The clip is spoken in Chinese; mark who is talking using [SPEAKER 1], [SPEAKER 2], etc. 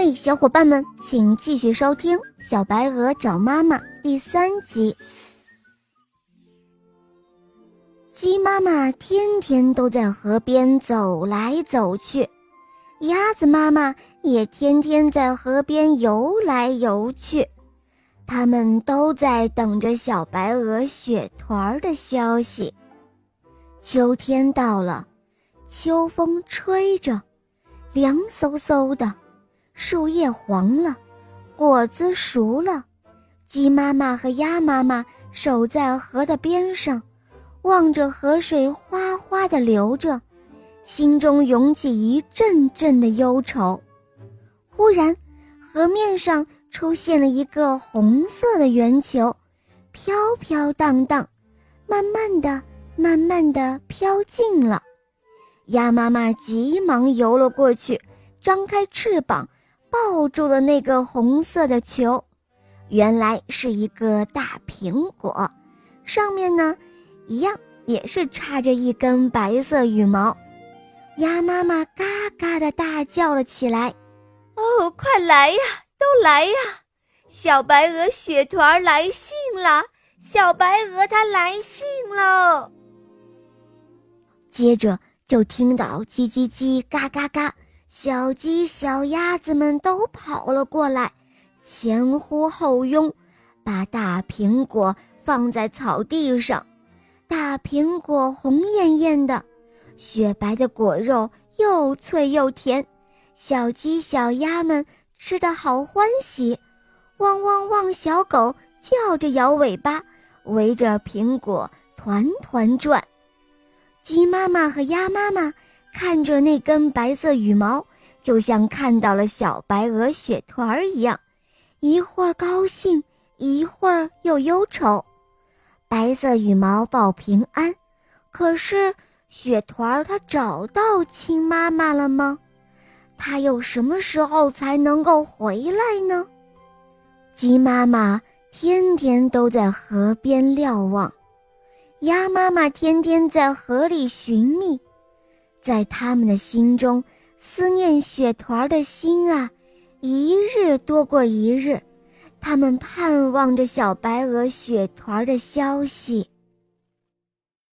[SPEAKER 1] 嘿，小伙伴们，请继续收听《小白鹅找妈妈》第三集。鸡妈妈天天都在河边走来走去，鸭子妈妈也天天在河边游来游去，他们都在等着小白鹅雪团的消息。秋天到了，秋风吹着，凉飕飕的。树叶黄了，果子熟了，鸡妈妈和鸭妈妈守在河的边上，望着河水哗哗地流着，心中涌起一阵阵的忧愁。忽然，河面上出现了一个红色的圆球，飘飘荡荡，慢慢的、慢慢的飘近了。鸭妈妈急忙游了过去，张开翅膀。抱住了那个红色的球，原来是一个大苹果，上面呢，一样也是插着一根白色羽毛。鸭妈妈嘎嘎的大叫了起来：“
[SPEAKER 2] 哦，快来呀，都来呀！小白鹅雪团来信了，小白鹅它来信喽！”
[SPEAKER 1] 接着就听到叽叽叽，嘎嘎嘎。小鸡、小鸭子们都跑了过来，前呼后拥，把大苹果放在草地上。大苹果红艳艳的，雪白的果肉又脆又甜，小鸡、小鸭们吃得好欢喜。汪汪汪！小狗叫着摇尾巴，围着苹果团团转。鸡妈妈和鸭妈妈。看着那根白色羽毛，就像看到了小白鹅雪团儿一样，一会儿高兴，一会儿又忧愁。白色羽毛报平安，可是雪团儿它找到亲妈妈了吗？它又什么时候才能够回来呢？鸡妈妈天天都在河边瞭望，鸭妈妈天天在河里寻觅。在他们的心中，思念雪团的心啊，一日多过一日。他们盼望着小白鹅雪团的消息。